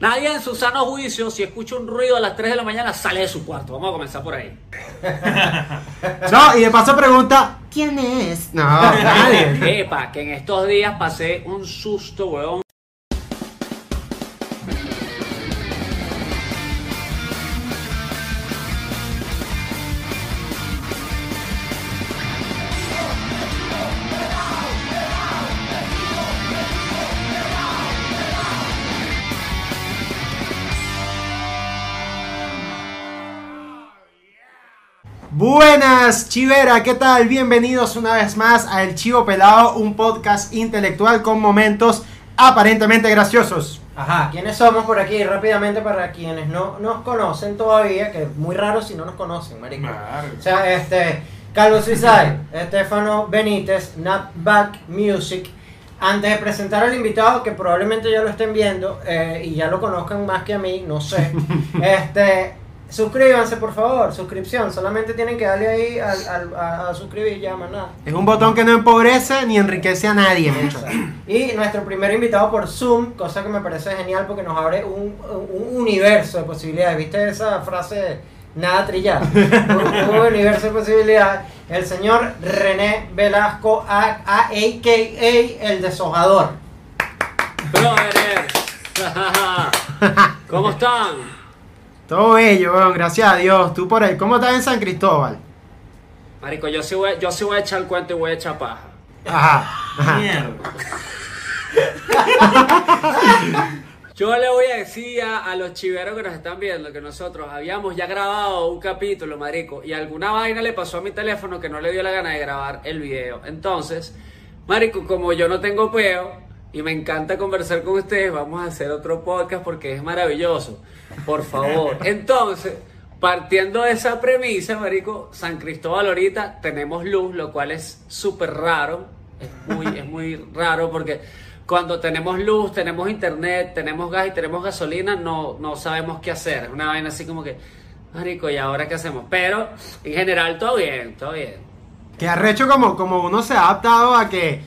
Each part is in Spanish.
Nadie en su sano juicio, si escucha un ruido a las 3 de la mañana, sale de su cuarto. Vamos a comenzar por ahí. No, y de paso pregunta, ¿quién es? No, nadie. Epa, que en estos días pasé un susto, weón. Buenas, Chivera, ¿qué tal? Bienvenidos una vez más a El Chivo Pelado, un podcast intelectual con momentos aparentemente graciosos. Ajá, ¿quiénes somos por aquí? Rápidamente para quienes no nos conocen todavía, que es muy raro si no nos conocen, marico. O sea, este, Carlos Suicide, Estefano Benítez, Snapback Music. Antes de presentar al invitado, que probablemente ya lo estén viendo eh, y ya lo conozcan más que a mí, no sé. este, suscríbanse por favor, suscripción. Solamente tienen que darle ahí al, al- a, a suscribir, ya más nada. Es un botón que no empobrece ni enriquece a nadie, mucho. Y nuestro primer invitado por Zoom, cosa que me parece genial porque nos abre un, un universo de posibilidades. ¿Viste esa frase nada trillada? un, un universo de posibilidades. El señor René Velasco, a, a- a.k.a. El Deshojador. Brothers. ¿Cómo están? Todo bello, weón, gracias a Dios. Tú por ahí, ¿cómo estás en San Cristóbal? Marico, yo sí voy, yo sí voy a echar el cuento y voy a echar paja. Ajá, ajá. Mierda. Yo le voy a decir a, a los chiveros que nos están viendo que nosotros habíamos ya grabado un capítulo, marico, y alguna vaina le pasó a mi teléfono que no le dio la gana de grabar el video. Entonces, marico, como yo no tengo peo y me encanta conversar con ustedes, vamos a hacer otro podcast porque es maravilloso. Por favor. Entonces, partiendo de esa premisa, marico, San Cristóbal ahorita tenemos luz, lo cual es súper raro. Es muy, es muy raro porque cuando tenemos luz, tenemos internet, tenemos gas y tenemos gasolina, no, no sabemos qué hacer. Es una vaina así como que, marico, ¿y ahora qué hacemos? Pero en general todo bien, todo bien. Que arrecho como, como uno se ha adaptado a que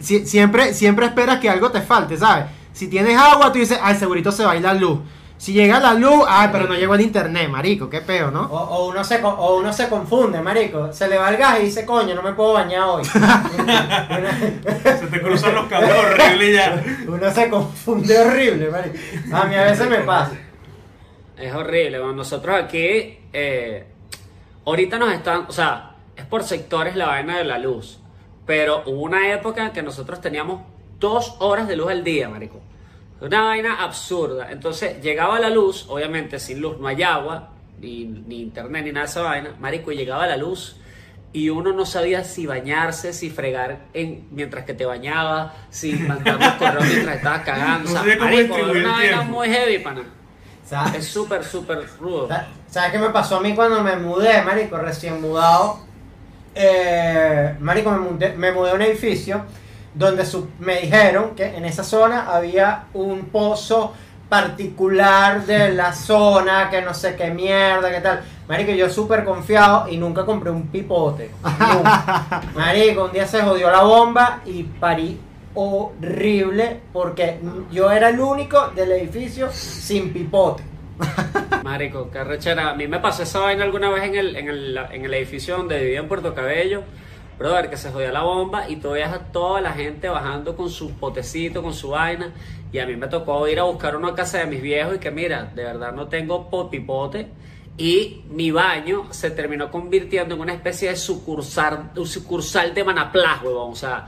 siempre, siempre esperas que algo te falte, ¿sabes? Si tienes agua, tú dices, ay, segurito se va a la luz. Si llega la luz, ay, pero no llegó el internet, marico, qué peo, ¿no? o uno se, o uno se confunde, marico. Se le va el gas y dice, coño, no me puedo bañar hoy. Se te cruzan los cables horrible ya. uno se confunde horrible, marico. A mí a veces me pasa. Es horrible. Bueno, nosotros aquí, eh, ahorita nos están, o sea, es por sectores la vaina de la luz. Pero hubo una época en que nosotros teníamos dos horas de luz al día, marico. Una vaina absurda. Entonces llegaba la luz, obviamente sin luz no hay agua, ni, ni internet, ni nada de esa vaina. Marico, y llegaba la luz y uno no sabía si bañarse, si fregar en, mientras que te bañaba, si mandar los correos mientras estabas cagando. No o sea, marico, era una vaina tiempo. muy heavy, pana. ¿Sabes? Es súper, súper rudo. Sa- ¿Sabes qué me pasó a mí cuando me mudé, marico? Recién mudado. Eh, marico, me mudé, me mudé a un edificio donde su- me dijeron que en esa zona había un pozo particular de la zona, que no sé qué mierda, qué tal. Marico, yo súper confiado y nunca compré un pipote. Nunca. Marico, un día se jodió la bomba y parí horrible porque yo era el único del edificio sin pipote. Marico, qué rechera. A mí me pasó esa vaina alguna vez en el, en el, en el edificio donde vivía en Puerto Cabello. Brother, que se jodía la bomba y tú veías a toda la gente bajando con su potecito, con su vaina. Y a mí me tocó ir a buscar una casa de mis viejos y que mira, de verdad no tengo po- pipote. Y mi baño se terminó convirtiendo en una especie de sucursal, sucursal de Manaplas, huevón. O sea,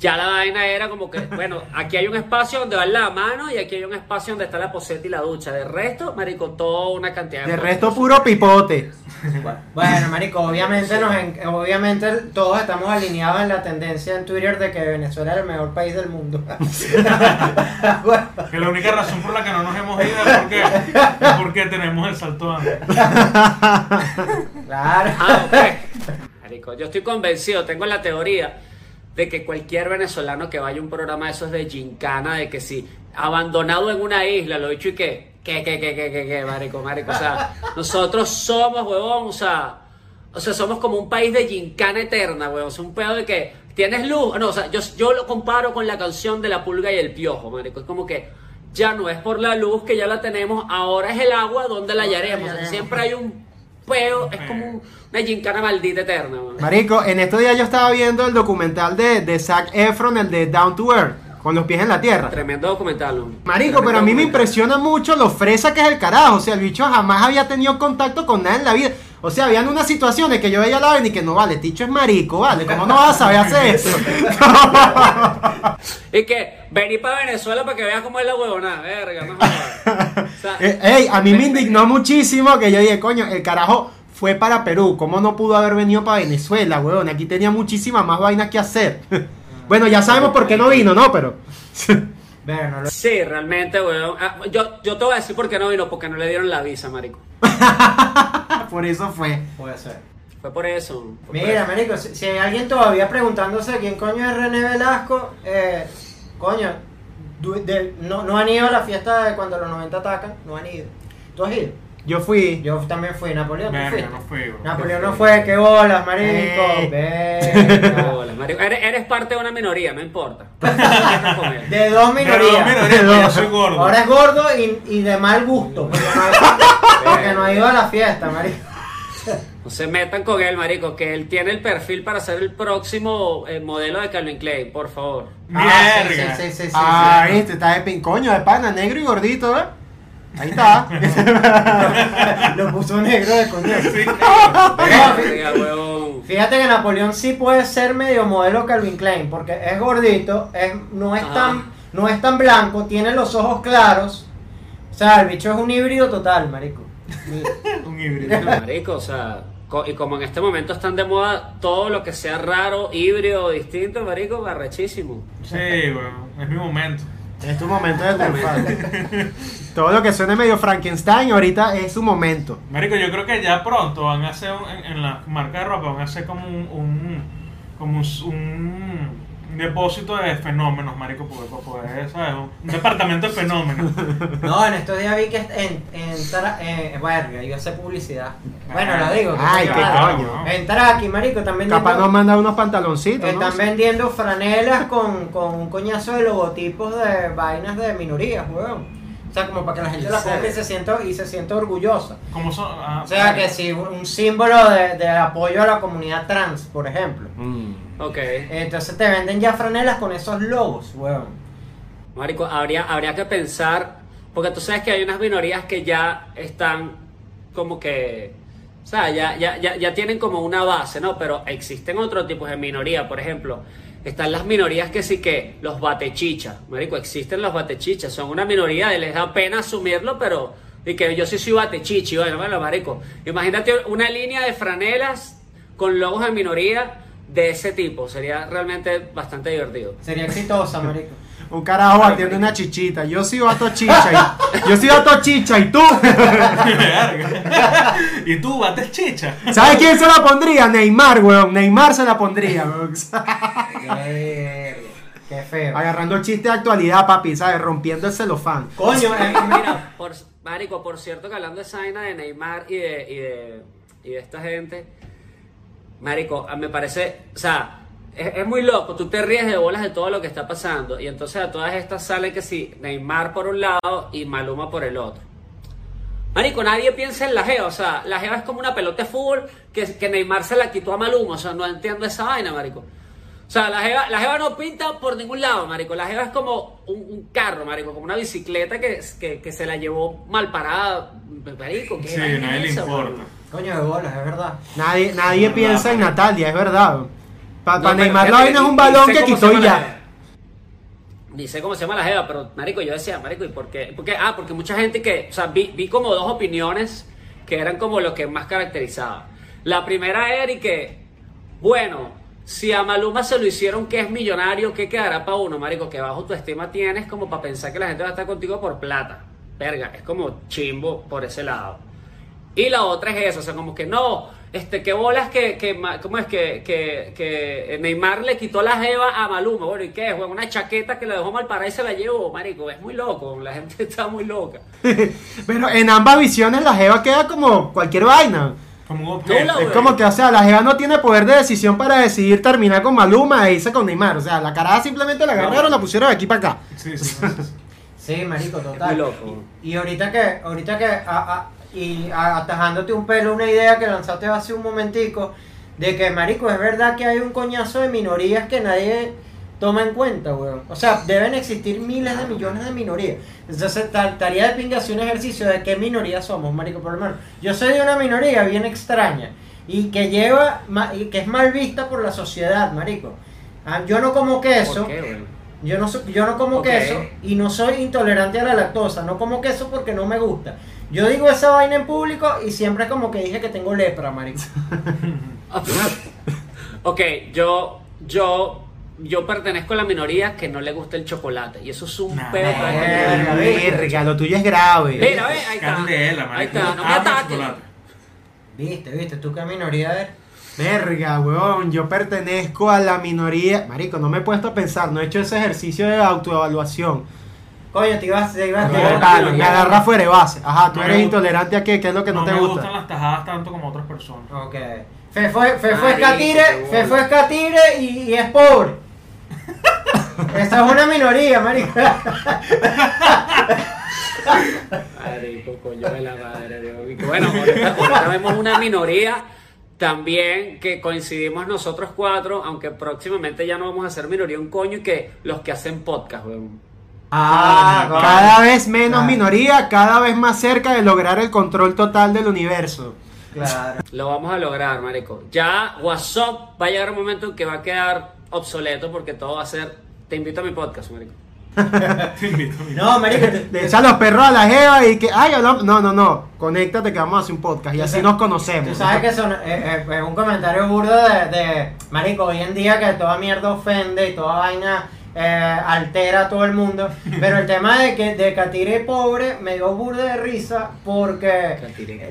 ya la vaina era como que, bueno, aquí hay un espacio donde va la mano y aquí hay un espacio donde está la poseta y la ducha. De resto, marico, toda una cantidad De cosas. resto, puro pipote. Bueno, marico, obviamente, nos en- obviamente todos estamos alineados en la tendencia en Twitter de que Venezuela es el mejor país del mundo. Que la única razón por la que no nos hemos ido es porque, es porque tenemos el salto antes. claro. Ah, ok. Marico, yo estoy convencido, tengo la teoría de que cualquier venezolano que vaya a un programa de esos de gincana, de que si abandonado en una isla, lo he dicho y que, que, que, que, que, que, que, marico, marico, o sea, nosotros somos, huevón, o sea, o sea, somos como un país de gincana eterna, huevón, o sea, un pedo de que tienes luz, no, o sea, yo, yo lo comparo con la canción de la pulga y el piojo, marico, es como que ya no es por la luz que ya la tenemos, ahora es el agua donde la hallaremos. O sea, siempre hay un peo, es como un- una gincana maldita eterna. man. Marico, en estos días yo estaba viendo el documental de, de Zac Efron, el de Down to Earth, con los pies en la tierra. Tremendo documental. Marico, Tremendo pero a mí me impresiona mucho lo fresa que es el carajo. O sea, el bicho jamás había tenido contacto con nada en la vida. O sea, habían unas situaciones que yo veía a la vaina y que no vale, Ticho es marico, vale. ¿Cómo no vas a saber hacer eso? Y que vení para Venezuela para que veas cómo es la huevona, verga, no jodas. O sea, Eh, Ey, a mí me indignó muchísimo que yo dije, coño, el carajo fue para Perú. ¿Cómo no pudo haber venido para Venezuela, weón? Aquí tenía muchísimas más vainas que hacer. bueno, ya sabemos por qué no vino, ¿no? Pero. Lo- Sí, realmente, weón. Ah, Yo, yo te voy a decir por qué no vino, porque no le dieron la visa, marico. Por eso fue. puede ser. Fue por eso. fue por Mira, eso. marico, si, si hay alguien todavía preguntándose quién coño es René Velasco, eh, coño, du- de- no, no han ido a la fiesta de cuando los 90 atacan, no han ido. ¿Tú has ido? Yo fui. Yo también fui, Napoleón, no fui, bro. Napoleón no fue, qué bolas, marico. Eh. Verga. Bolas, marico. Eres, eres parte de una minoría, no importa. Siempre con él. De dos minorías. yo soy gordo. Ahora es gordo y, y de mal gusto, porque no, ha, porque no ha ido a la fiesta, marico. No se metan con él, marico, que él tiene el perfil para ser el próximo eh, modelo de Calvin Klein, por favor. Ah, Mierda. sí, sí, sí, sí, ah, sí. viste, está de pin coño, de pana, negro y gordito, ¿eh? Ahí está. Lo puso negro de. Sí. Huevón. Fíjate que Napoleón sí puede ser medio modelo Calvin Klein, porque es gordito, es, no, es Ajá. tan, no es tan blanco, tiene los ojos claros. O sea, el bicho es un híbrido total, marico. Un híbrido. Marico, o sea, co- y como en este momento están de moda todo lo que sea raro, híbrido, distinto, marico, arrechísimo. Sí, weón. Es mi momento. Es tu momento de triunfar. Todo lo que suene medio Frankenstein ahorita es su momento. Marico, yo creo que ya pronto van a hacer un- en, en la marca de ropa van a hacer como un, un como un, un- un depósito de fenómenos, marico, porque ¿sabes? Un, departamento de fenómenos. No, en estos días vi que en, en, Tra- eh, verga, iba a hacer publicidad. Bueno, lo digo. que Ay, se qué coño. En Traki, marico, también Capaz nos manda unos pantaloncitos, ¿no? Están vendiendo franelas con, con un coñazo de logotipos de vainas de minorías, weón. O sea, como para que la gente ¿En la compre y se sienta, y se sienta orgullosa. Como son, ah, O sea, que si un símbolo de, de apoyo a la comunidad trans, por ejemplo. Mm. Ok. Entonces te venden ya franelas con esos logos, weón. Marico, habría, habría que pensar, porque tú sabes que hay unas minorías que ya están como que, o sea, ya, ya, ya, ya tienen como una base, ¿no? Pero existen otros tipos de minoría, por ejemplo, están las minorías que sí que los batechichas, Marico, existen los batechichas, son una minoría y les da pena asumirlo, pero, y que yo sí soy batechichi, bueno, bueno, Marico, imagínate una línea de franelas con logos de minoría de ese tipo, sería realmente bastante divertido. Sería exitosa, marico. Un carajo batiendo una chichita. Yo sí bato chicha. Y, yo sí bato chicha. ¿Y tú? Y tú bates chicha. ¿Sabes quién se la pondría? Neymar, weón. Neymar se la pondría, weón. Qué feo. Agarrando el chiste de actualidad, papi, ¿sabes? Rompiendo el celofán. Coño, eh, Mira, por, Marico, por cierto que hablando de esa vaina de Neymar y de, y de, y de esta gente, Marico, me parece, o sea, es, es muy loco, tú te ríes de bolas de todo lo que está pasando y entonces a todas estas sale que sí, Neymar por un lado y Maluma por el otro. Marico, nadie piensa en la Jeva, o sea, la Jeva es como una pelota de fútbol que, que Neymar se la quitó a Maluma, o sea, no entiendo esa vaina, Marico. O sea, la jeva, la jeva no pinta por ningún lado, marico. La jeva es como un, un carro, marico, como una bicicleta que, que, que se la llevó mal parada, marico. ¿qué Sí, nadie es le importa. Coño de bolas, es verdad. Nadie, nadie verdad, piensa en. Natalia, es verdad. Para No, pero Neymar la vaina es un balón que cómo quitó y ya. Ni sé cómo se llama la jeva, pero marico, yo decía, marico, ¿y por qué? Porque, ah, porque mucha gente que, o sea, vi, vi como dos opiniones que eran como lo que más caracterizaba. La primera era y que, bueno, si a Maluma se lo hicieron que es millonario, ¿qué quedará para uno, marico? Que bajo tu estima tienes como para pensar que la gente va a estar contigo por plata. Verga, es como chimbo por ese lado. Y la otra es eso, o sea, como que no, este, qué bolas que, que ¿cómo es que, que, que Neymar le quitó la jeva a Maluma? Bueno, ¿y qué es? Bueno, una chaqueta que le dejó mal parada y se la llevó, marico, es muy loco, la gente está muy loca. Pero en ambas visiones la jeva queda como cualquier vaina. Como un objeto. Es como que, o sea, la jeva no tiene poder de decisión para decidir terminar con Maluma e irse con Neymar. O sea, la caraja simplemente la agarraron, la pusieron de aquí para acá. Sí, sí, sí, sí. Marico, Es total. muy loco. Y, y ahorita que, ahorita que, a- a- y atajándote un pelo, una idea que lanzaste hace un momentico, de que, marico, es verdad que hay un coñazo de minorías que nadie toma en cuenta, weón. O sea, deben existir miles de millones de minorías. Entonces, ta- estaría de pinga hacer un ejercicio de qué minoría somos, marico, por lo menos. Yo soy de una minoría bien extraña y que lleva, y que es mal vista por la sociedad, marico. Ah, yo no como queso. ¿Por qué, weón? Yo no, yo no como queso y no soy intolerante a la lactosa. No como queso porque no me gusta. Yo digo esa vaina en público y siempre es como que dije que tengo lepra, marico. ok, yo, yo, yo pertenezco a la minoría que no le gusta el chocolate. Y eso es un Nah, pedo para verga. Verga, lo tuyo es grave. Mira, ve, ahí está. Candela, Ahí está, no me ataques. ¿Viste? ¿Viste? ¿Tú qué minoría eres? Verga, weón, yo pertenezco a la minoría. Marico, no me he puesto a pensar, no he hecho ese ejercicio de autoevaluación. Coño, te ibas, te ibas, No, te ibas- no, no, me no. agarra fuera de base. Ajá, tú No eres me intolerante a qué, qué es lo que no, no te me gusta. gustan las tajadas tanto como otras personas. Ok. Fefo, Fefo es catire. Fefo es catire y, y es pobre. Esa es una minoría, marico. Marico, coño de la madre, Dios. Bueno, ahorita, ahorita vemos una minoría también que coincidimos nosotros cuatro, aunque próximamente ya no vamos a ser minoría un coño y que los que hacen podcast, weón. Ah, coño. Cada vez menos Ah. minoría, cada vez más cerca de lograr el control total del universo. Claro. Lo vamos a lograr, marico. Ya WhatsApp va a llegar un momento en que va a quedar obsoleto porque todo va a ser. Te invito a mi podcast, marico. Te invito, mira. No, marico. te- Le echan los perros a la jeva y que, ay. No, no, no. Conéctate que vamos a hacer un podcast y así nos conocemos. Tú sabes que son, eh, eh, es un comentario burdo de, de, Marico, hoy en día que toda mierda ofende y toda vaina eh, altera a todo el mundo. Pero el tema de que de Catire pobre me dio burda de risa porque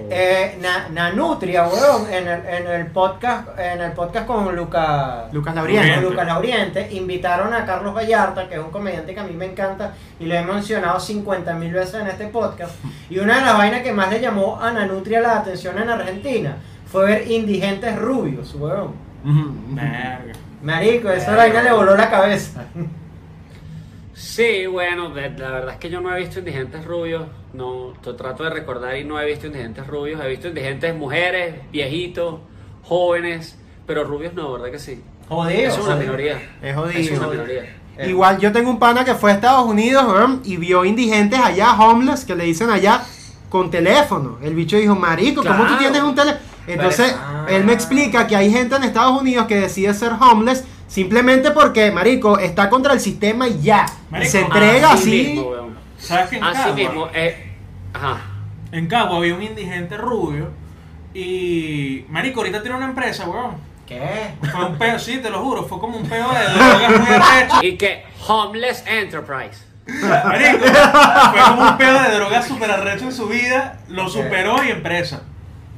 eh, Na- Nanutria, weón, en el, en el podcast, en el podcast con Lucas Lucas con Lauriente. Lucas Lauriente, invitaron a Carlos Vallarta, que es un comediante que a mí me encanta y lo he mencionado 50 mil veces en este podcast. Y una de las vainas que más le llamó a Nanutria la atención en Argentina fue ver indigentes rubios, weón. Marico, esa vaina le voló la cabeza. Sí, bueno, de- la verdad es que yo no he visto indigentes rubios. No, to- trato de recordar y no he visto indigentes rubios. He visto indigentes mujeres, viejitos, jóvenes, pero rubios no, ¿verdad que sí? Jodido. es una jodido. minoría. Es jodido. Es una minoría. Eh, Igual yo tengo un pana que fue a Estados Unidos weón, y vio indigentes allá, homeless, que le dicen allá, con teléfono. El bicho dijo, marico, ¿cómo tú Claro. tienes un teléfono? Entonces, Ah. él me explica que hay gente en Estados Unidos que decide ser homeless simplemente porque, marico, está contra el sistema y ya. Y Marico, se entrega así. mismo. ¿Sabes que en Así Cagua? mismo. eh, ajá. En Cagua había un indigente rubio y... Marico, ahorita tiene una empresa, weón. ¿Qué? Fue un peo, sí, te lo juro, fue como un peo de drogas muy arrecho. Y que Homeless Enterprise. Marico, fue como un peo de drogas super arrecho en su vida, lo superó y empresa.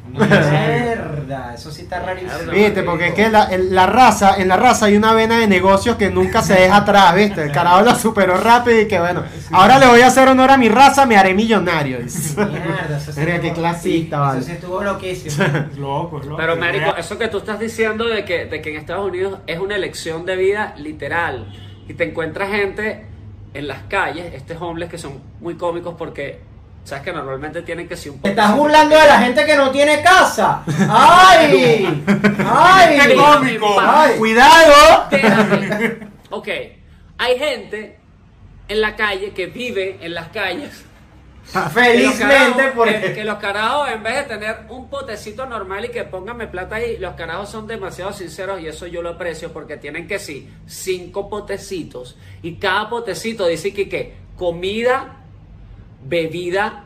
Mierda, eso sí está rarísimo. Viste, porque es que la, el- la raza, en la raza hay una vena de negocios que nunca se deja atrás, ¿viste? El carajo lo superó rápido y que bueno, ahora le voy a hacer honor a mi raza, me haré millonario. Mierda, eso sí Verga, estuvo- qué clasista, Eso vale. sí estuvo loquísimo. Loco, es loco. Pero, Marico, eso que tú estás diciendo de que, de que en Estados Unidos es una elección de vida literal. Y te encuentras gente en las calles, este homeless que son muy cómicos porque, sabes que normalmente tienen que ser un Te estás burlando de la gente que no tiene casa. ¡Ay! ¡Qué ¡Ay! cómico! Ay. ¡Cuidado! Espérate. Ok, hay gente en la calle que vive en las calles. Los Felizmente, carajos- que, que porque. los carajos, en vez de tener un potecito normal y que pónganme plata ahí, los carajos son demasiado sinceros y eso yo lo aprecio porque tienen que sí, cinco potecitos y cada potecito dice que, que comida, bebida,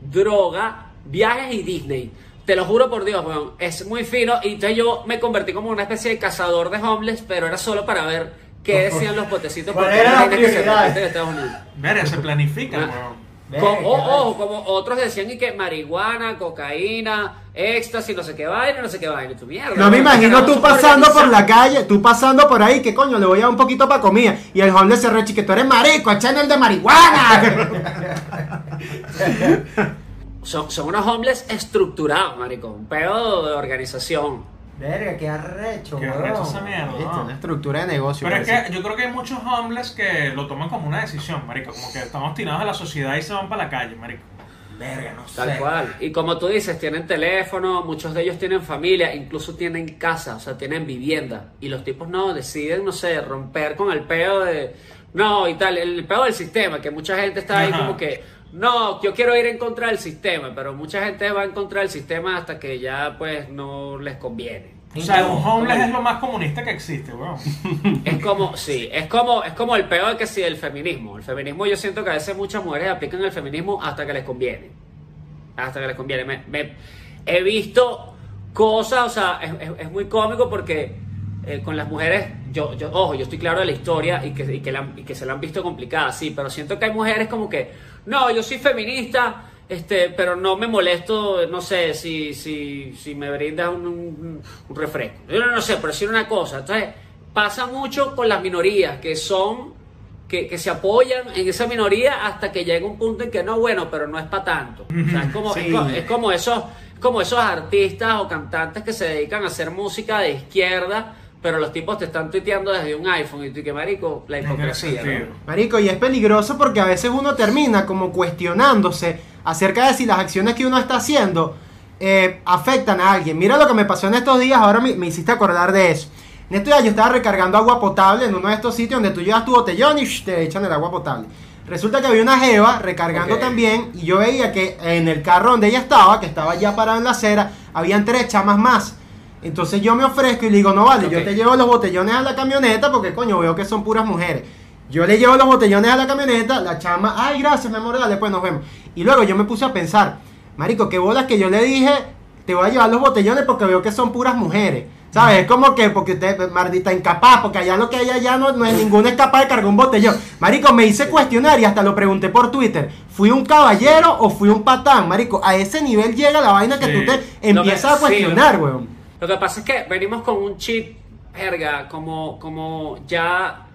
droga, viajes y Disney. Te lo juro por Dios, weón, es muy fino y entonces yo me convertí como una especie de cazador de homeless, pero era solo para ver qué decían los potecitos ¿Cuál porque era la que se en Estados Unidos. Verga, se planifica, Ah. weón. Como, ojo, como otros decían y que marihuana, cocaína, éxtasis, no sé qué vaina, no sé qué vaina. Tú, mierda, No me imagino tú pasando por la calle, tú pasando por ahí, que coño, le voy a dar un poquito para comida. Y el homeless se rechi que tú eres marico, el de marihuana. Son, son unos homeless estructurados, marico. Un pedo de organización. Verga, qué arrecho, Qué weón. arrecho esa mierda, Viste, ¿no? Una estructura de negocio. Pero es parece. que yo creo que hay muchos homeless que lo toman como una decisión, marico. Como que están obstinados a la sociedad y se van para la calle, marico. Verga, no Tal sé. cual. Y como tú dices, tienen teléfono, muchos de ellos tienen familia, incluso tienen casa, o sea, tienen vivienda. Y los tipos no deciden, no sé, romper con el peo de. No, y tal, el peo del sistema, que mucha gente está ahí Ajá. como que. No, yo quiero ir en contra del sistema, pero mucha gente va en contra del sistema hasta que ya pues no les conviene. O sea, un homeless es lo más comunista que existe, weón. Es como, sí, es como, es como el peor que sí, el feminismo. El feminismo yo siento que a veces muchas mujeres aplican el feminismo hasta que les conviene. Hasta que les conviene. Me, me- he visto cosas, o sea, es, es- es muy cómico porque eh, con las mujeres, yo, yo, ojo, yo estoy claro de la historia y que, y, que la han- y que se la han visto complicada, sí, pero siento que hay mujeres como que, no, yo soy feminista, este, pero no me molesto, no sé, si, si, si me brindas un, un- un refresco. Yo no, no sé, pero decir una cosa. Entonces, pasa mucho con las minorías que son, que, que se apoyan en esa minoría hasta que llega un punto en que no, bueno, pero no es para tanto. O sea, es como, Sí. es co- es como esos, como esos artistas o cantantes que se dedican a hacer música de izquierda, pero los tipos te están tuiteando desde un iPhone y tú que marico, la hipocresía. ¿no? Marico, y es peligroso porque a veces uno termina como cuestionándose acerca de si las acciones que uno está haciendo eh, afectan a alguien. Mira lo que me pasó en estos días, ahora me, me hiciste acordar de eso. En estos días yo estaba recargando agua potable en uno de estos sitios donde tú llevas tu botellón y shh, te echan el agua potable. Resulta que había una jeva recargando también y yo veía que en el carro donde ella estaba, que estaba ya parado en la acera, habían tres chamas más. Entonces yo me ofrezco y le digo, no vale, yo te llevo los botellones a la camioneta porque coño veo que son puras mujeres. Yo le llevo los botellones a la camioneta, la chama, ay gracias mi amor, dale pues nos vemos. Y luego yo me puse a pensar, marico, qué bolas que yo le dije, te voy a llevar los botellones porque veo que son puras mujeres. ¿Sabes? Es como que, porque usted, maldita incapaz, porque allá lo que hay allá no, no es ninguno es capaz de cargar un botellón. Marico, me hice cuestionar y hasta lo pregunté por Twitter. ¿Fui un caballero o fui un patán? Marico, a ese nivel llega la vaina que Sí. tú te empiezas a sí, cuestionar, weón. Lo que pasa es que venimos con un chip, verga, como, como ya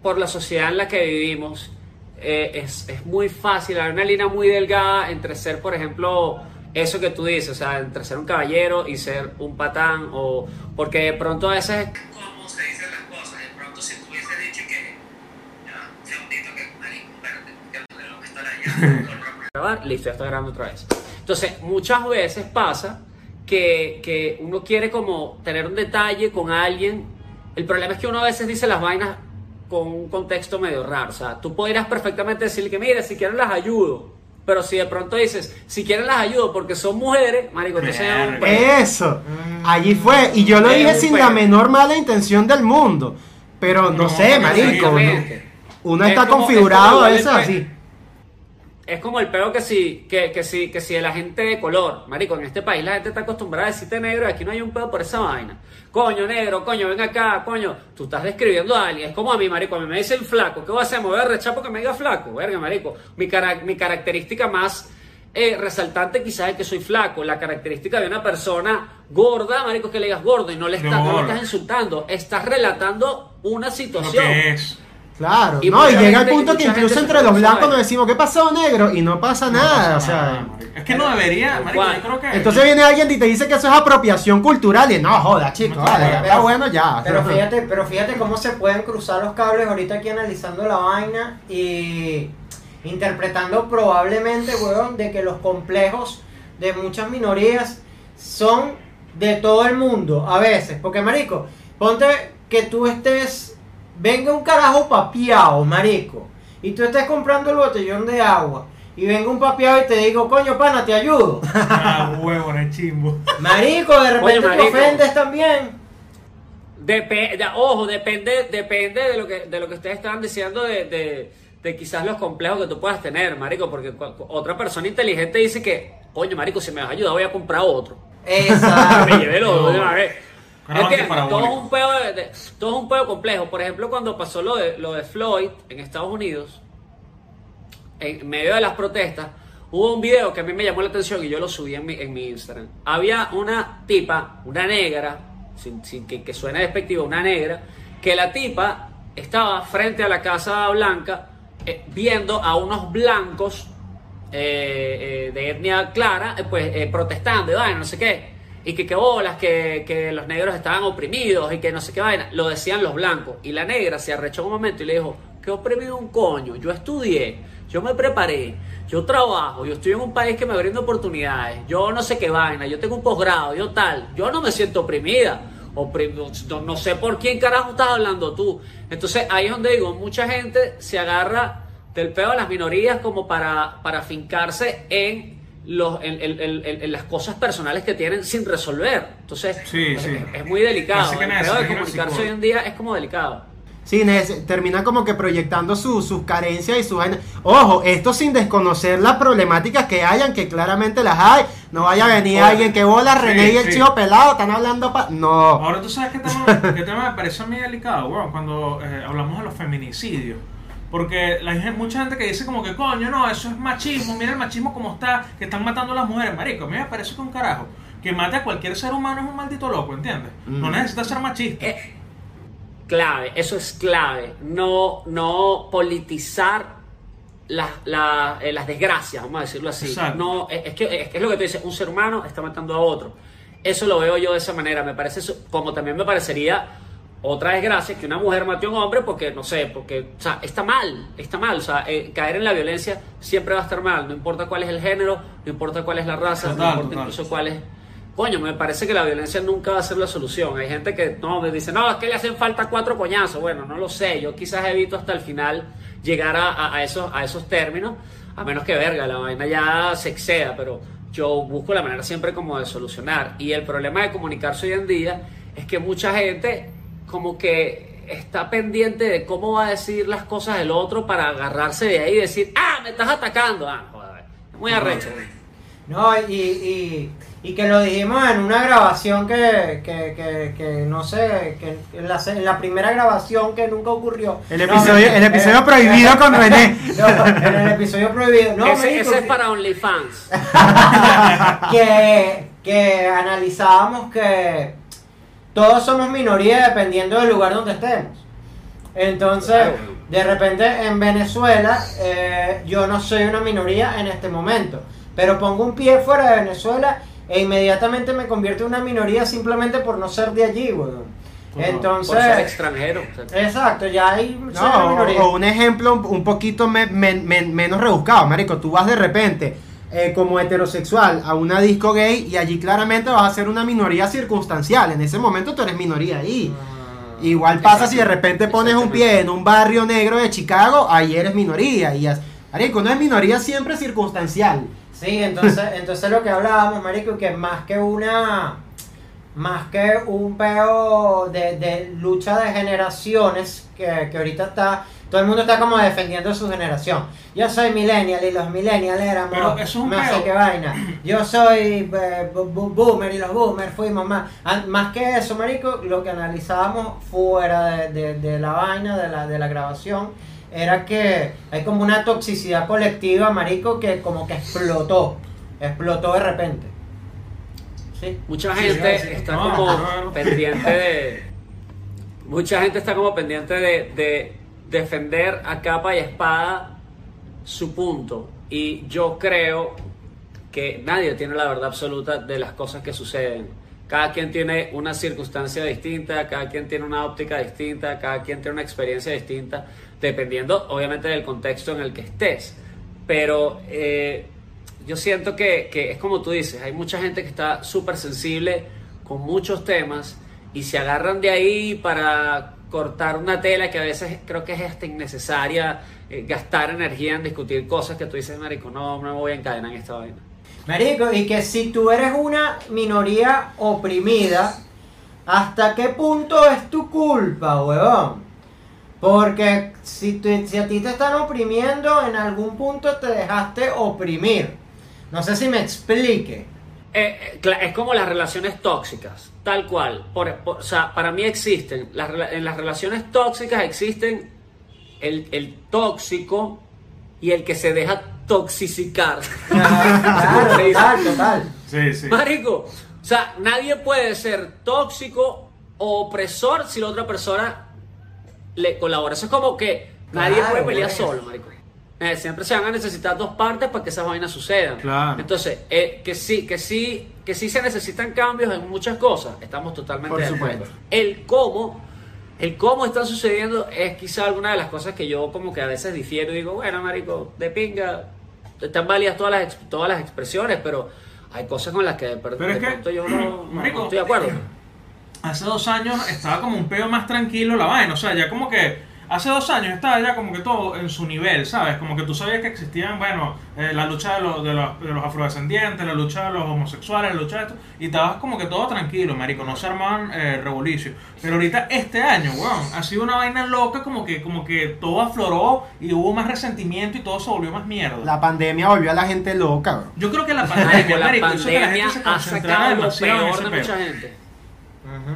por la sociedad en la que vivimos, eh, es, es muy fácil, hay una línea muy delgada entre ser, por ejemplo, eso que tú dices, o sea, entre ser un caballero y ser un patán, o porque de pronto a veces... ¿Cómo se dicen las cosas? De pronto si tú hubieses dicho que... Ya, segundito que, marico, espérate, que lo que está listo, ya está grabando otra vez. Entonces, muchas veces pasa que, que uno quiere como tener un detalle con alguien. El problema es que uno a veces dice las vainas con un contexto medio raro. O sea, tú podrías perfectamente decir que, mira, si quieren las ayudo. Pero si de pronto dices, si quieren las ayudo porque son mujeres, marico, un peo. Eso, allí fue. Y yo lo Es dije sin la menor mala intención del mundo. Pero no, No, sé, marico. uno- Exactamente. Uno Es está como- configurado es a veces así. Es como el peo que si, que, que si, que si la gente de color, marico, en este país la gente está acostumbrada a decirte negro y aquí no hay un pedo por esa vaina. Coño, negro, coño, ven acá, coño. Tú estás describiendo a alguien. Es como a mí, marico, a mí me dicen flaco. ¿Qué voy a hacer? Me voy a rechar porque me diga flaco. Verga, marico. Mi, cara- mi característica más eh, resaltante quizás es que soy flaco. La característica de una persona gorda, marico, es que le digas gordo y no le, estás, no le estás insultando. Estás relatando una Lo situación. que es. Claro, Y no, y llega el punto que incluso entre los blancos nos decimos, ¿qué pasó, negro? Y no pasa No nada, pasa o sea. nada. Es que no debería, marico, yo creo que... Entonces viene alguien y te dice que eso es apropiación cultural y no, joda, chico, No, vale, pero- bueno ya. Pero fíjate, pero fíjate cómo se pueden cruzar los cables ahorita aquí analizando la vaina y interpretando probablemente, weón, de que los complejos de muchas minorías son de todo el mundo a veces. Porque, marico, ponte que tú estés, venga un carajo papiado, marico, y tú estés comprando el botellón de agua. Y venga un papiado y te digo, coño, pana, te ayudo. Ah, huevo, no chimbo. Marico, de repente Oye, te ofendes también. Depe- de- ojo, depende, depende de lo que de lo que ustedes estaban diciendo de, de, de quizás los complejos que tú puedas tener, marico, porque otra persona inteligente dice que, coño, marico, si me vas a ayudar voy a comprar otro. Exacto. me llevé los dos de una vez. Caramba, Es que qué todo es un pedo de- de- todo es un pedo complejo. Por ejemplo, cuando pasó lo de lo de Floyd en Estados Unidos, en medio de las protestas, hubo un video que a mí me llamó la atención y yo lo subí en mi, en mi Instagram. Había una tipa, una negra, sin, sin que, que suene despectivo, una negra, que la tipa estaba frente a la Casa Blanca eh, viendo a unos blancos eh, eh, de etnia clara, pues protestando, y no sé qué. Y que qué bolas, que, que los negros estaban oprimidos y que no sé qué vaina, lo decían los blancos. Y la negra se arrechó un momento y le dijo, que oprimido un coño, yo estudié, yo me preparé, yo trabajo, yo estoy en un país que me brinda oportunidades, yo no sé qué vaina, yo tengo un posgrado, yo tal, yo no me siento oprimida. Oprimido, no, sé por quién carajo estás hablando tú. Entonces ahí es donde digo, mucha gente se agarra del pedo de las minorías como para, para fincarse en, los, en, en- en- en las cosas personales que tienen sin resolver. Entonces Sí, es, sí. es muy delicado. Así que El nada, de comunicarse hoy en día es como delicado. Sí, termina como que proyectando su- sus carencias y sus. Ojo, esto sin desconocer las problemáticas que hayan, que claramente las hay. No vaya a venir Oye, alguien que bola, sí, René y el sí. chivo pelado, están hablando pa... No. Ahora tú sabes qué tema, qué tema me parece a mí delicado, weón, cuando eh, hablamos de los feminicidios. Porque la, hay mucha gente que dice como que coño, no, eso es machismo, mira el machismo como está, que están matando a las mujeres, marico. A mí me parece que un carajo. Que mate a cualquier ser humano es un maldito loco, ¿entiendes? No necesita ser machista. Eh, clave, eso es clave. No, no politizar las, la- eh, las desgracias, vamos a decirlo así. Exacto. No, es, es que, es que es lo que tú dices, un ser humano está matando a otro. Eso lo veo yo de esa manera. Me parece, eso- como también me parecería otra desgracia que una mujer mate a un hombre porque, no sé, porque, o sea, está mal, está mal. O sea, eh, caer en la violencia siempre va a estar mal. No importa cuál es el género, no importa cuál es la raza, no importa incluso cuál es Coño, me parece que la violencia nunca va a ser la solución. Hay gente que no me dice, no, es que le hacen falta cuatro coñazos. Bueno, no lo sé. Yo quizás evito hasta el final llegar a, a- a esos, a esos términos, a menos que verga, la vaina ya se exceda, pero yo busco la manera siempre como de solucionar. Y el problema de comunicarse hoy en día es que mucha gente como que está pendiente de cómo va a decir las cosas el otro para agarrarse de ahí y decir, ah, me estás atacando. Ah, joder, muy arrecho. No, y, y, y que lo dijimos en una grabación que, que, que, que no sé, que en la, en la primera grabación que nunca ocurrió. El No, episodio- eh, el episodio eh, prohibido con René. No, en el episodio prohibido. No, ese, ese es para OnlyFans. que, que analizábamos que todos somos minoría dependiendo del lugar donde estemos. Entonces, de repente en Venezuela, eh, yo no soy una minoría en este momento, pero pongo un pie fuera de Venezuela e inmediatamente me convierto en una minoría simplemente por no ser de allí, weón. Entonces, por ser extranjero. o sea, exacto, ya hay No, minoría. o, o un ejemplo un, poquito me- men- men- menos rebuscado, marico. Tú vas de repente eh, como heterosexual a una disco gay y allí claramente vas a ser una minoría circunstancial. En ese momento tú eres minoría ahí. Igual pasa si de repente pones un pie en un barrio negro de Chicago, ahí eres minoría. Y marico, no es minoría siempre circunstancial. Sí, entonces, entonces lo que hablábamos, marico, que más que una, más que un peo de, de lucha de generaciones, que, que ahorita está, todo el mundo está como defendiendo su generación. Yo soy millennial y los millennials éramos Pero eso es un no sé peo. qué vaina. Yo soy eh, boomer y los boomers fuimos más. Más que eso, marico, lo que analizábamos fuera de, de- de la vaina, de la, de la grabación, era que hay como una toxicidad colectiva, marico, que como que explotó. Explotó de repente. Sí. Mucha Sí, gente sí, sí. está No, como no, no. pendiente de. Mucha gente está como pendiente de, de defender a capa y espada su punto. Y yo creo que nadie tiene la verdad absoluta de las cosas que suceden. Cada quien tiene una circunstancia distinta, cada quien tiene una óptica distinta, cada quien tiene una experiencia distinta, dependiendo obviamente del contexto en el que estés. Pero eh, yo siento que, que es como tú dices, hay mucha gente que está súper sensible con muchos temas y se agarran de ahí para cortar una tela que a veces creo que es hasta innecesaria eh, gastar energía en discutir cosas que tú dices, marico, no, no me voy a encadenar en esta vaina. Marico, y que si tú eres una minoría oprimida, ¿hasta qué punto es tu culpa, huevón? Porque si, si a ti te están oprimiendo, en algún punto te dejaste oprimir. No sé si me explique. Eh, eh, es como las relaciones tóxicas, tal cual. Por- por- o sea, para mí existen, las, en las relaciones tóxicas existen el, el tóxico y el que se deja toxificar. Claro, total, total. Sí, sí. Marico, o sea, nadie puede ser tóxico o opresor si la otra persona le colabora. Eso es como que nadie Claro, puede pelear güey. solo, marico. Eh, siempre se van a necesitar dos partes para que esas vainas sucedan. Claro. Entonces, eh, que sí, que sí, que sí se necesitan cambios en muchas cosas. Estamos totalmente de acuerdo. El cómo, el cómo está sucediendo es quizá alguna de las cosas que yo como que a veces difiero y digo, bueno, marico, de pinga, están válidas todas las, todas las expresiones, pero hay cosas con las que de, per- Pero es que, yo no, no- marico, no estoy de acuerdo. hace dos años estaba como un peo más tranquilo la vaina. O sea, ya como que hace dos años estaba ya como que todo en su nivel, ¿sabes? Como que tú sabías que existían, bueno, eh, la lucha de los, de, los, de los afrodescendientes, la lucha de los homosexuales, la lucha de esto. Y estabas como que todo tranquilo, marico. No se armaban eh, revolucios. Pero ahorita, este año, weón, ha sido una vaina loca como que, como que todo afloró y hubo más resentimiento y todo se volvió más mierda. La pandemia volvió a la gente loca, bro. Yo creo que la Marico, pandemia, la marico, hizo que la pandemia gente se ha sacado lo peor de mucha gente. Ujú.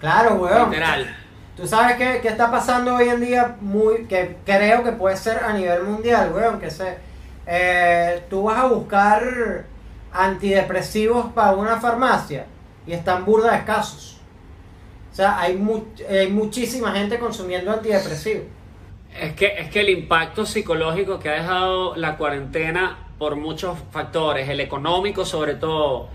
Claro, weón. Literal. Tú sabes qué, qué está pasando hoy en día, muy que creo que puede ser a nivel mundial, weón, que se, eh, tú vas a buscar antidepresivos para una farmacia y están burda de escasos. O sea, hay, mu- hay muchísima gente consumiendo antidepresivos. Es que, es que el impacto psicológico que ha dejado la cuarentena por muchos factores, el económico sobre todo,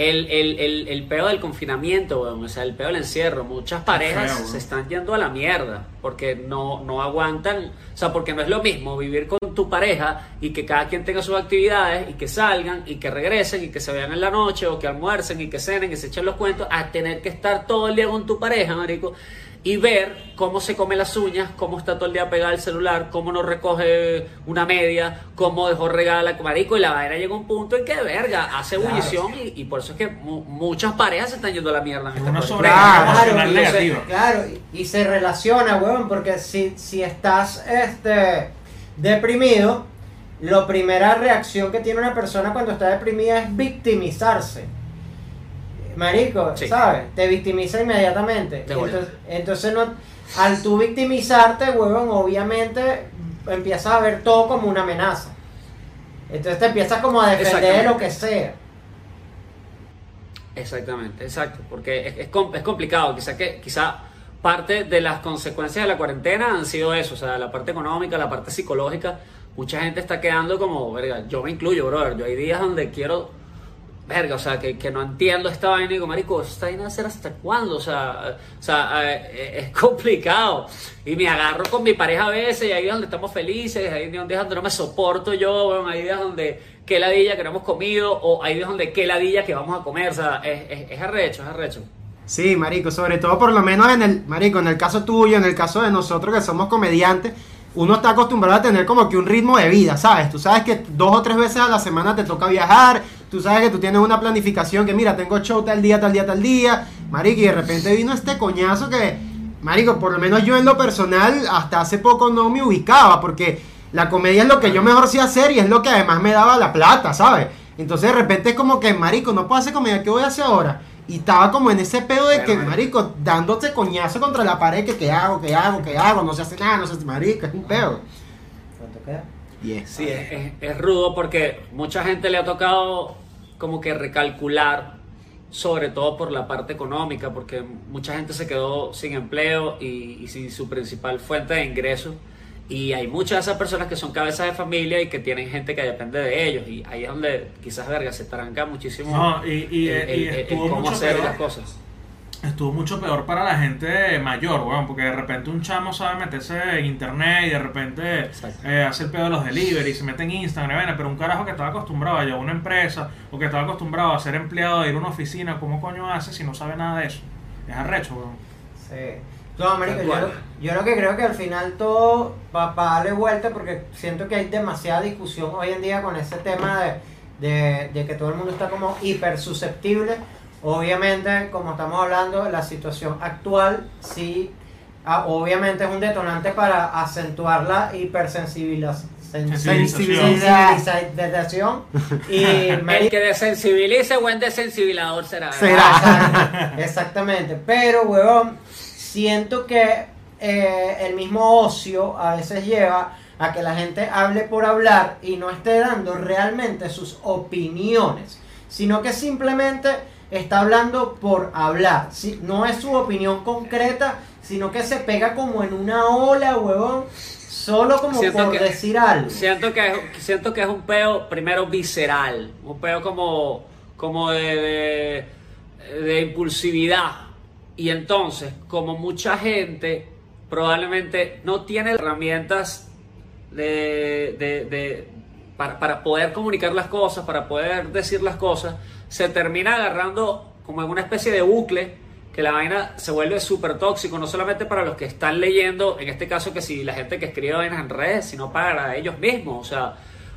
el, el, el, el peo del confinamiento, weón, o sea, el peo del encierro, muchas parejas feo, se están yendo a la mierda porque no, no aguantan, o sea, porque no es lo mismo vivir con tu pareja y que cada quien tenga sus actividades y que salgan y que regresen y que se vean en la noche o que almuercen y que cenen y se echen los cuentos, a tener que estar todo el día con tu pareja, marico y ver cómo se come las uñas, cómo está todo el día pegado al celular, cómo no recoge una media, cómo dejó regada la marico y la vaina llega a un punto en que verga hace Claro. ebullición y, y por eso es que mu- muchas parejas se están yendo a la mierda en cuarentena. sobrecarga Claro, emocional y claro, y, y se relaciona, weón, porque si, si estás este, deprimido, la primera reacción que tiene una persona cuando está deprimida es victimizarse. Marico, Sí. ¿sabes? Te victimiza inmediatamente. Entonces, entonces no, al tú victimizarte, weón, obviamente empiezas a ver todo como una amenaza. Entonces te empiezas como a defender de lo que sea. Exactamente, exacto, porque es, es, es complicado, quizá que quizá parte de las consecuencias de la cuarentena han sido eso, o sea, la parte económica, la parte psicológica, mucha gente está quedando como, verga, yo me incluyo, brother, yo hay días donde quiero, verga, o sea, que, que no entiendo esta vaina y digo, marico, ¿esta vaina va a ser hasta cuándo? O sea, o sea eh, es complicado, y me agarro con mi pareja a veces, y hay días donde estamos felices, hay días donde no me soporto yo, bueno, hay días donde qué ladilla que no hemos comido, o hay días donde qué ladilla que vamos a comer, o sea, es, es, es arrecho, es arrecho. Sí, marico, sobre todo por lo menos en el, marico, en el caso tuyo, en el caso de nosotros que somos comediantes, uno está acostumbrado a tener como que un ritmo de vida, ¿sabes? Tú sabes que dos o tres veces a la semana te toca viajar, tú sabes que tú tienes una planificación que mira, tengo show tal día, tal día, tal día, marico, y de repente vino este coñazo que, marico, por lo menos yo en lo personal hasta hace poco no me ubicaba, porque la comedia es lo que yo mejor sé hacer y es lo que además me daba la plata, ¿sabes? Entonces de repente es como que, marico, no puedo hacer comedia, ¿qué voy a hacer ahora? Y estaba como en ese pedo de que, marico, dándote coñazo contra la pared, que qué hago, qué hago, qué hago, no se hace nada, no se hace marico, es un pedo. ¿Cuánto queda? Yes. Sí, es, es- es rudo porque mucha gente le ha tocado como que recalcular, sobre todo por la parte económica, porque mucha gente se quedó sin empleo y, y sin su principal fuente de ingresos. Y hay muchas de esas personas que son cabezas de familia y que tienen gente que depende de ellos. Y ahí es donde quizás, verga, se tranca muchísimo No, y, y, el, el- y el- el estuvo cómo hacer peor. las cosas. Estuvo mucho peor para la gente mayor, weón, porque de repente un chamo sabe meterse en internet y de repente eh, hace el pedo de los delivery, se mete en Instagram, pero un carajo que estaba acostumbrado a llevar una empresa o que estaba acostumbrado a ser empleado, de ir a una oficina, ¿cómo coño hace si no sabe nada de eso? Es arrecho, weón. Sí. No, marico, yo, yo lo que creo que al final todo va para darle vuelta porque siento que hay demasiada discusión hoy en día con ese tema de, de, de que todo el mundo está como hiper susceptible. Obviamente, como estamos hablando, la situación actual sí, ah, obviamente es un detonante para acentuar la hipersensibilización. Sensibilización. Sensibilización. Y, El que desensibilice, buen desensibilador será. Será. Exactamente. Pero, huevón, siento que eh, el mismo ocio a veces lleva a que la gente hable por hablar y no esté dando realmente sus opiniones, sino que simplemente está hablando por hablar. No es su opinión concreta, sino que se pega como en una ola, huevón, solo como Siento por que- decir algo. Siento que, es, siento que es un peo, primero, visceral. Un peo como, como de, de, de impulsividad. Y entonces, como mucha gente probablemente no tiene herramientas de, de- de- para, para poder comunicar las cosas, para poder decir las cosas, se termina agarrando como en una especie de bucle que la vaina se vuelve súper tóxico, no solamente para los que están leyendo, en este caso que si la gente que escribe vainas en redes, sino para ellos mismos, o sea,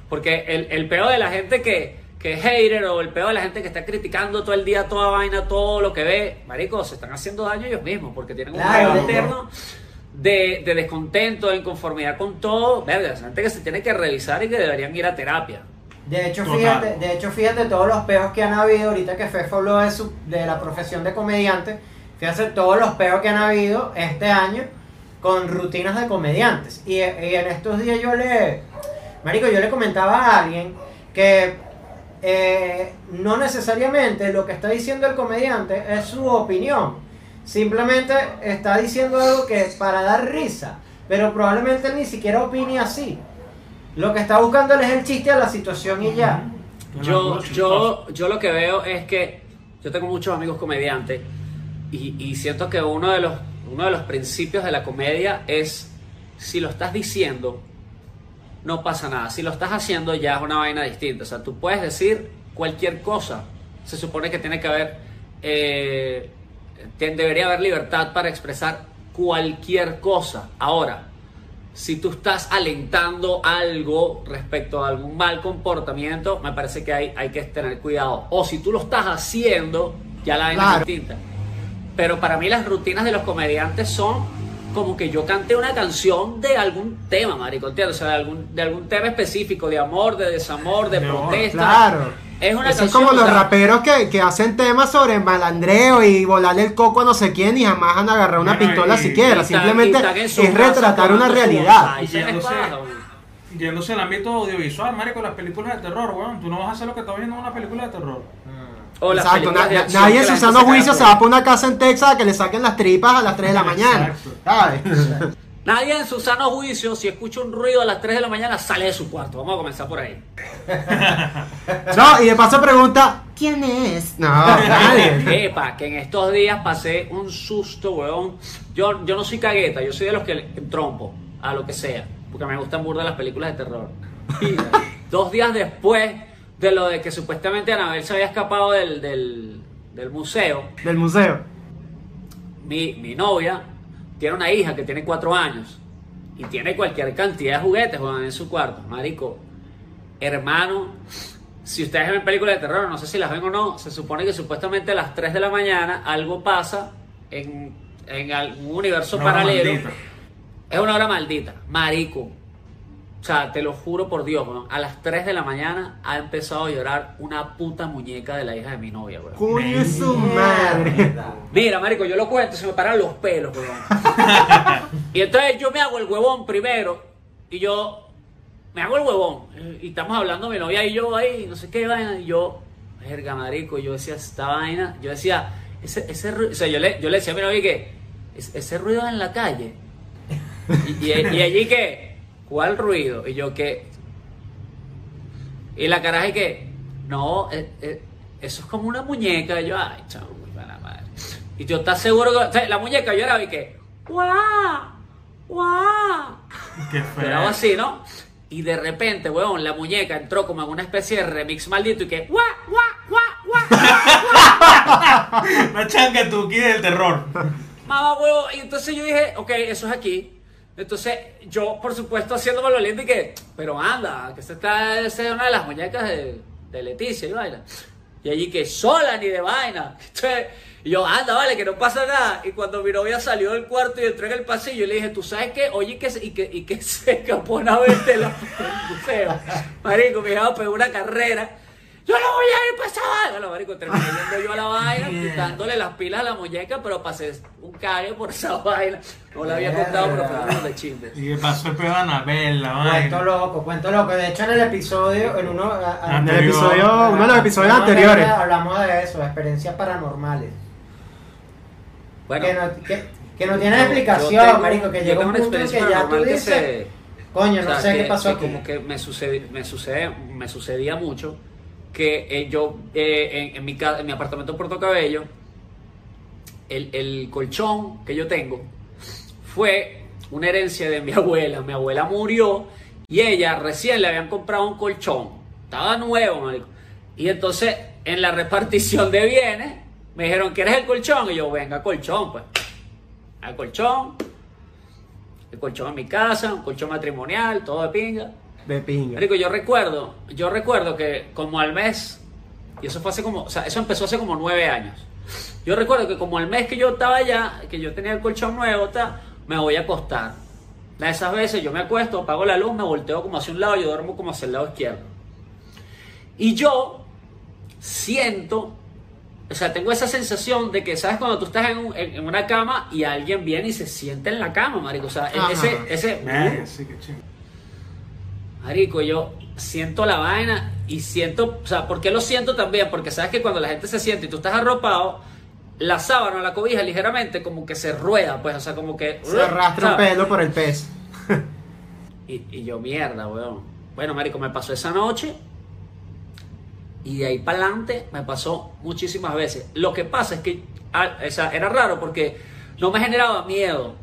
porque el, el peor de la gente que, que es hater o el peor de la gente que está criticando todo el día toda vaina, todo lo que ve, marico, se están haciendo daño ellos mismos porque tienen un Claro, peo ¿no? De, de descontento, de inconformidad con todo, verga, es gente que se tiene que revisar y que deberían ir a terapia. De hecho, Total. fíjate, de hecho, fíjate todos los peos que han habido ahorita que Fefo habló de, su, de la profesión de comediante. Fíjate todos los peos que han habido este año con rutinas de comediantes. Y, y en estos días yo le, marico, yo le comentaba a alguien que eh, no necesariamente lo que está diciendo el comediante es su opinión. Simplemente está diciendo algo que es para dar risa. Pero probablemente él ni siquiera opine así. Lo que está buscando él es el chiste a la situación y ya. Yo, yo, yo lo que veo es que yo tengo muchos amigos comediantes y, y siento que uno de, los, uno de los principios de la comedia es si lo estás diciendo, no pasa nada. Si lo estás haciendo ya es una vaina distinta. O sea, tú puedes decir cualquier cosa. Se supone que tiene que haber, eh, debería haber libertad para expresar cualquier cosa. Ahora, si tú estás alentando algo respecto a algún mal comportamiento, me parece que hay, hay que tener cuidado. O si tú lo estás haciendo, ya la vaina Claro. distinta. Pero para mí las rutinas de los comediantes son como que yo cante una canción de algún tema, marico, ¿entiendes? O sea, de algún, de algún tema específico, de amor, de desamor, de protesta. Claro. Es una Eso es como los raperos que, que hacen temas sobre malandreo y volarle el coco a no sé quién y jamás han agarrado una Bueno, pistola y- siquiera. y Simplemente y es retratar una realidad. Yéndose- al ámbito audiovisual, marico, las películas de terror, weón. Tú no vas a hacer lo que estás viendo en una película de terror. O las Exacto, películas na- nadie en su sano juicio se va para una casa en Texas a que le saquen las tripas a las 3 de la mañana. Exacto. Nadie en su sano juicio, si escucha un ruido a las 3 de la mañana, sale de su cuarto. Vamos a comenzar por ahí. No, y de paso pregunta, ¿quién es? No, nadie. Epa, que en estos días pasé un susto, weón. Yo, yo no soy cagueta, yo soy de los que le trompo a lo que sea. Porque me gustan burda las películas de terror. Y dos días después de lo de que supuestamente Anabel se había escapado del, del, del museo, Del museo. mi, mi novia tiene una hija que tiene cuatro años y tiene cualquier cantidad de juguetes en su cuarto. Marico, hermano, si ustedes ven películas de terror, no sé si las ven o no, se supone que supuestamente a las 3 de la mañana algo pasa en, en algún universo paralelo. maldita. Es una hora maldita, marico. O sea, te lo juro por Dios, weón, a las 3 de la mañana ha empezado a llorar una puta muñeca de la hija de mi novia, weón. Coño es su madre. Mira, marico, yo lo cuento, se me paran los pelos, weón. y entonces yo me hago el huevón primero y yo me hago el huevón. Y estamos hablando mi novia y yo ahí, no sé qué vaina, y yo, verga, marico, yo decía esta vaina, yo decía, ese, ese ruido, o sea, yo le, yo le decía a mi novia que, "Es- ese ruido en la calle. Y, y, y allí que, ¿cuál ruido? Y yo que, y la caraja y que, no, eh, eh, eso es como una muñeca. Y yo, ay, muy mala madre. Y yo, ¿estás seguro que.? o sea, la muñeca lloraba y que, ¡guau! ¡guau! Qué Lloraba feo. así, ¿no? Y de repente, weón, la muñeca entró como en una especie de remix maldito y que, ¡guau, guau, guau, guau! Una changa del terror. Mamá, huevo. Y entonces yo dije, ok, eso es aquí. Entonces yo, por supuesto, haciéndome lo lindo y que, pero anda, que esta está, esta es una de las muñecas de, Leticia y vaina. Y allí que sola ni de vaina. Entonces, y yo, anda, vale, que no pasa nada. Y cuando mi novia salió del cuarto y entró en el pasillo, le dije, ¿tú sabes qué? Oye, que y que, y que se escapó una vez de la museo. Marico, mi hija pegó una carrera. Yo no voy a ir para esa vaina. Bueno, marico, terminé yendo yo a la vaina, quitándole las pilas a la muñeca, pero pasé un cague por esa vaina. No la había contado, pero fue uno de chismes. Y pasó el pedo a Anabel, la Cuento vaina. loco, cuento loco. De hecho, en el episodio, en uno. a- a- En el episodio, uno de los episodios de- anteriores. Hablamos de eso, de experiencias paranormales. Bueno, que, no, que, que no tiene explicación, tengo- marico. Que llega un punto en experiencia que ya tú dices. Coño, O no sea, sé que- qué pasó que aquí. Como que me, sucede, me, sucede, me sucedía mucho que eh, yo eh, en, en mi, en mi apartamento en Puerto Cabello, el, el colchón que yo tengo fue una herencia de mi abuela. Mi abuela murió y ella recién le habían comprado un colchón. Estaba nuevo. Y entonces en la repartición de bienes me dijeron, ¿quieres el colchón? Y yo, venga, colchón, pues. Al colchón, el colchón en mi casa, un colchón matrimonial, todo de pinga. De pinga. Marico, yo recuerdo, yo recuerdo que como al mes, y eso fue hace como, o sea, eso empezó hace como nueve años. Yo recuerdo que como al mes que yo estaba allá, que yo tenía el colchón nuevo, ta, me voy a acostar. De esas veces yo me acuesto, apago la luz, me volteo como hacia un lado, yo duermo como hacia el lado izquierdo. Y yo siento, o sea, tengo esa sensación de que, ¿sabes? Cuando tú estás en, un- en- en una cama y alguien viene y se sienta en la cama, marico. O sea, Ajá. ese, ese, Verga, sí, qué chingo. Marico, yo siento la vaina y siento, o sea, ¿por qué lo siento también? Porque sabes que cuando la gente se siente y tú estás arropado, la sábana o la cobija ligeramente como que se rueda, pues, o sea, como que... Se arrastra ¿sabes? pelo por el pez. Y, y yo, mierda, weón. Bueno, marico, me pasó esa noche y de ahí para adelante me pasó muchísimas veces. Lo que pasa es que, ah, o sea, era raro porque no me generaba miedo,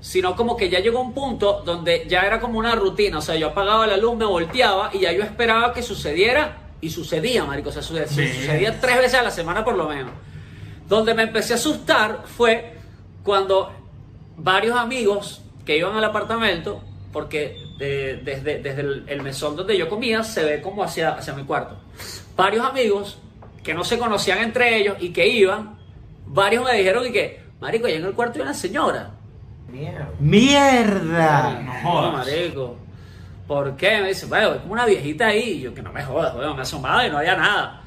sino como que ya llegó un punto donde ya era como una rutina. O sea, yo apagaba la luz, me volteaba y ya yo esperaba que sucediera y sucedía, marico. O sea, sucedía, Sí. sucedía tres veces a la semana por lo menos. Donde me empecé a asustar fue cuando varios amigos que iban al apartamento, porque eh, desde, desde el, el mesón donde yo comía se ve como hacia, hacia mi cuarto. Varios amigos que no se conocían entre ellos y que iban, varios me dijeron y que, marico, allá en el cuarto hay una señora. Mierda. ¡Mierda! No jodas. marico. ¿Por qué? Me dice, bueno, es como una viejita ahí. Y yo, que no me jodas, weón, me asomaba y no había nada.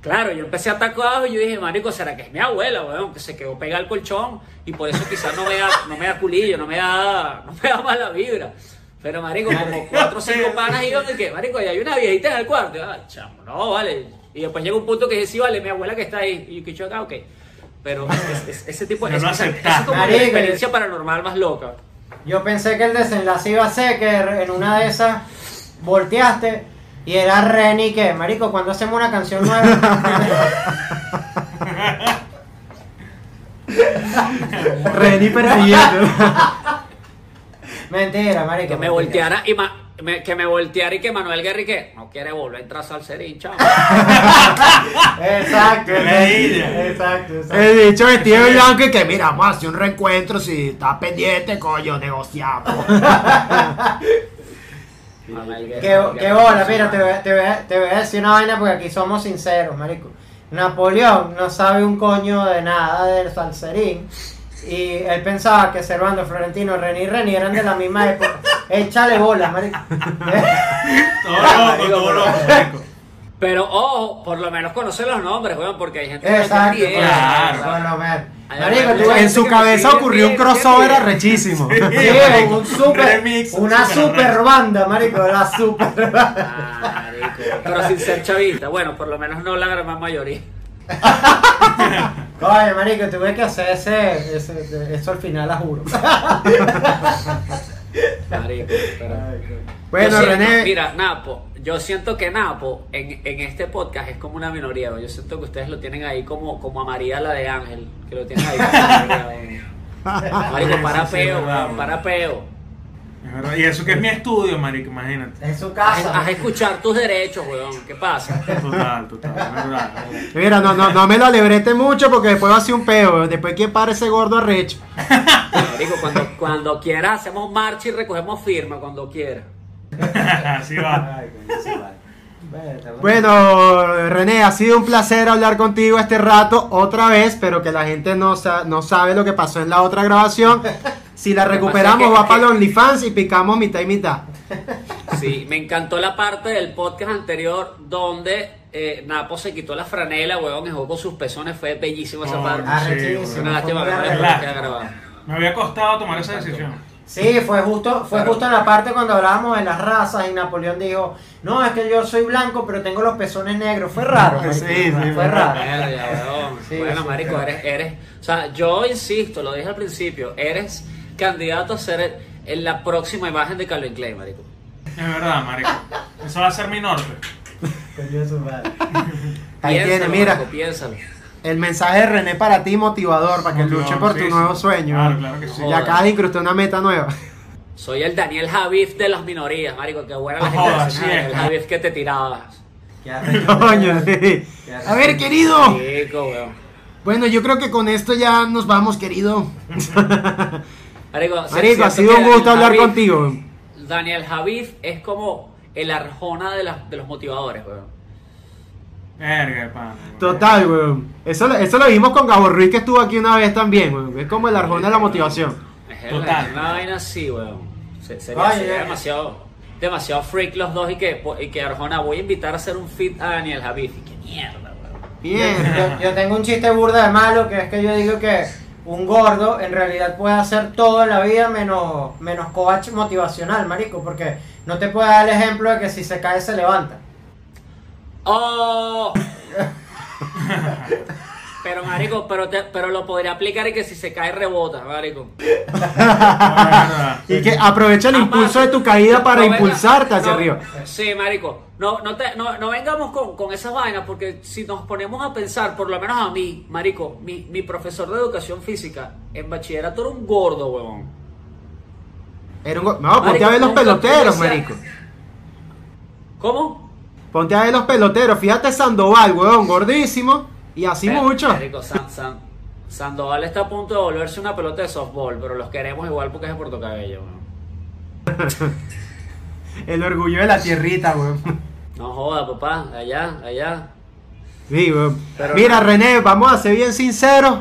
Claro, yo empecé a atacar abajo y yo dije, marico, ¿será que es mi abuela, weón? Que se quedó pegada al colchón y por eso quizás no me da, no me da culillo, no me da, no me da mala vibra. Pero, marico, como cuatro o cinco panas iban de que, marico, ya hay una viejita en el cuarto. Y yo, ah, chamo, no, vale. Y después llega un punto que dice, sí, vale, mi abuela que está ahí. Y yo, que yo acá, ok. Pero es- es- ese tipo Pero es, esa es como Marico, experiencia paranormal más loca. Yo pensé que el desenlace iba a ser que en una de esas volteaste y era Renny que, marico, cuando hacemos una canción nueva. Reni persiguiendo. Mentira, marico. Que me mentira. volteara y ma- me- que me volteara y que Manuel Guerri que no quiere volver a entrar salserín, chavo. Exacto, exacto, exacto. El dicho de blanco y que mira, vamos a hacer un reencuentro. Si está pendiente, coño, negociamos. Qué, qué bola, mira, te voy, a- te, voy a, te voy a decir una vaina porque aquí somos sinceros, marico. Napoleón no sabe un coño de nada del salserín. Y él pensaba que Servando, Florentino, René y René eran de la misma época. Échale bolas, marico. Todo loco, todo loco. Pero ojo, por lo menos conocer los nombres, weón, porque hay gente que no Exacto, tiene ni idea. claro. Por lo menos. Marico, En su cabeza ocurrió un crossover sigue. arrechísimo. Sí, un super, Remix, una super banda, marico, la super banda. Marico, Pero sin ser chavista, bueno, por lo menos no la gran mayoría. Oye, marico, tuve que hacer ese, ese, eso al final, la juro. Marico, pero- Bueno, siento- René. Mira, Napo, yo siento que Napo en, en este podcast es como una minoría. Yo siento que ustedes lo tienen ahí como, como a María la de Ángel, que lo tienen ahí como minoría, Marico, para Sí, sí, peo, para peo. Es verdad. Y eso que es mi estudio, marico, imagínate. En su casa. haz escuchar tus derechos, weón. ¿Qué pasa? Total, total, es verdad. Mira, no, no, no me lo alebrete mucho porque después va a ser un peo. Después que para ese gordo arrecho. Marico, cuando, cuando quieras hacemos marcha y recogemos firma, cuando quieras. Así va. Ay, coño, sí, vale. Vete, Bueno, René, ha sido un placer hablar contigo este rato otra vez, pero que la gente no, sa- no sabe lo que pasó en la otra grabación. Si la que recuperamos, va que- para los OnlyFans y picamos mitad y mitad. Sí, me encantó la parte del podcast anterior donde eh, Napo se quitó la franela, weón, y jugó con sus pezones. Fue bellísimo esa Oh, parte. sí, una lástima. Me había costado tomar esa decisión. Sí, fue justo, fue justo en la parte cuando hablábamos de las razas y Napoleón dijo, no, es que yo soy blanco pero tengo los pezones negros. Fue raro. Sí, sí, fue raro. Verga, weón. Sí, bueno, sí, marico, eres, eres, o sea, yo insisto, lo dije al principio, eres candidato a ser el, en la próxima imagen de Calvin Klein, marico. Es verdad, marico. Eso va a ser mi norte. Coño de su madre. Ahí tiene, Piénsalo, mira. marico, piénsalo. El mensaje de René para ti, motivador, para que Motivador, luche por sí, tu sí. nuevo sueño. Claro, claro que sí. Y acabas de incrustar una meta nueva. Soy el Daniel Javif de las minorías, marico. Que buena la gente. sí el. Javif que te tirabas. Qué. Coño, sí. A ver, querido. Chico, weón. Bueno, yo creo que con esto ya nos vamos, querido. Marico, ha sido un que gusto Daniel hablar Javif- contigo. Daniel Javif es como el Arjona de, las- de los motivadores, weón. Verga. Total, weón. Eso, lo- eso lo vimos con Gabo Ruiz que estuvo aquí una vez también, weón. Es como el arjón de la motivación. Es el- Total. una vaina así, weón. Se- Sería, Oye, sería eh. demasiado, demasiado freak los dos y que, y que Arjona voy a invitar a hacer un fit a Daniel Javif. Y qué mierda, weón. Bien. Yo, yo tengo un chiste burda de malo que es que yo digo que un gordo en realidad puede hacer todo en la vida menos, menos coach motivacional, marico, porque no te puede dar el ejemplo de que si se cae se levanta. ¡Oh! Pero, marico, pero, te- pero lo podría aplicar y que si se cae rebota, marico. Y que aprovecha el impulso de tu caída para no venga- impulsarte hacia no- arriba. Sí, marico. No, no, te- no, no vengamos con, con esas vainas porque si nos ponemos a pensar, por lo menos a mí, marico, mi, mi profesor de educación física en bachillerato era un gordo, huevón. Era un go- No, ponte Marico, a ver los nunca peloteros, marico. ¿Cómo? Ponte a ver los peloteros. Fíjate Sandoval, weón, gordísimo. Y así mucho. Marico, San- San- Sandoval está a punto de volverse una pelota de softball, pero los queremos igual porque es de Puerto Cabello, weón. El orgullo de la tierrita, weón. No joda, papá, allá, allá. Sí, weón. Pero Mira, no. René, vamos a ser bien sinceros.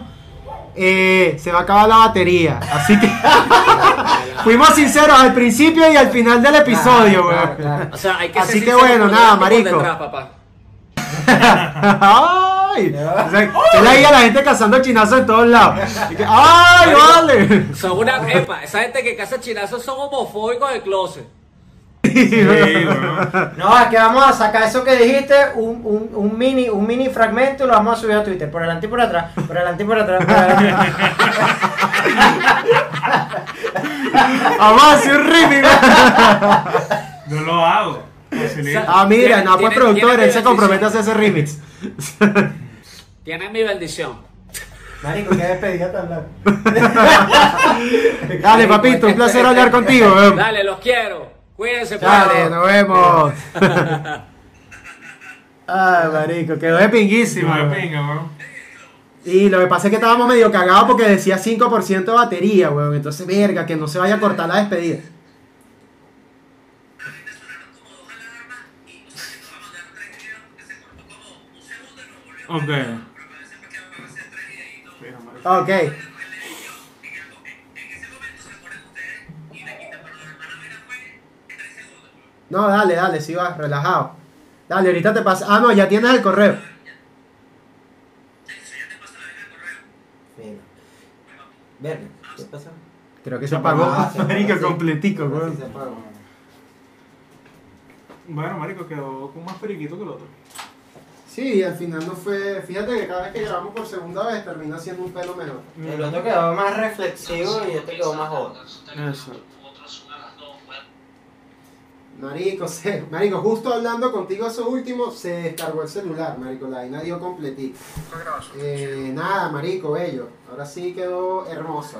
Eh, se va a acabar la batería. Así que fuimos sinceros al principio y al final del episodio, Claro, weón. claro, O sea, hay que Así que bueno, nada, marico. detrás, papá. ¡Ay! O sea, se la a la gente cazando chinazos en todos lados. Y que, ¡Ay, vale! Son una epa, esa gente que caza chinazos son homofóbicos de closet. Sí, weón. No, es que vamos a sacar eso que dijiste, un, un, un mini, un mini fragmento y lo vamos a subir a Twitter, por delante y por atrás, por delante y por atrás. por adelante. Vamos a hacer un remix. Yo lo hago. Ah, mira, fue tiene- productor, él se compromete a hacer ese remix. Tienen mi bendición. Marico, qué despedida tan larga. Dale, papito, un placer hablar contigo. weón. Dale, los quiero. Cuídense, Dale, perro. nos vemos. Ay, marico, quedó de pinguísimo. De pinga, weón. Y lo que pasa es que estábamos medio cagados porque decía 5% de batería, weón. Entonces, verga, que no se vaya a cortar la despedida. Ok. Ok. No, dale, dale, sí va, relajado. Dale, ahorita te pasa. Ah, no, ya tienes el correo. Verga, ¿qué pasó? Creo que se apagó. Ah, se apagó, Marico, sí. completico, sí weón. se apagó. Bueno, marico, quedó con más periquito que el otro. Sí, al final no fue. Fíjate que cada vez que grabamos por segunda vez termina siendo un pelo menor. El otro quedó más reflexivo y este quedó más joven. Eso. Marico, se, marico, justo hablando contigo eso último, se descargó el celular, marico, la vaina dio completito. Eh, nada, marico, bello. Ahora sí quedó hermoso.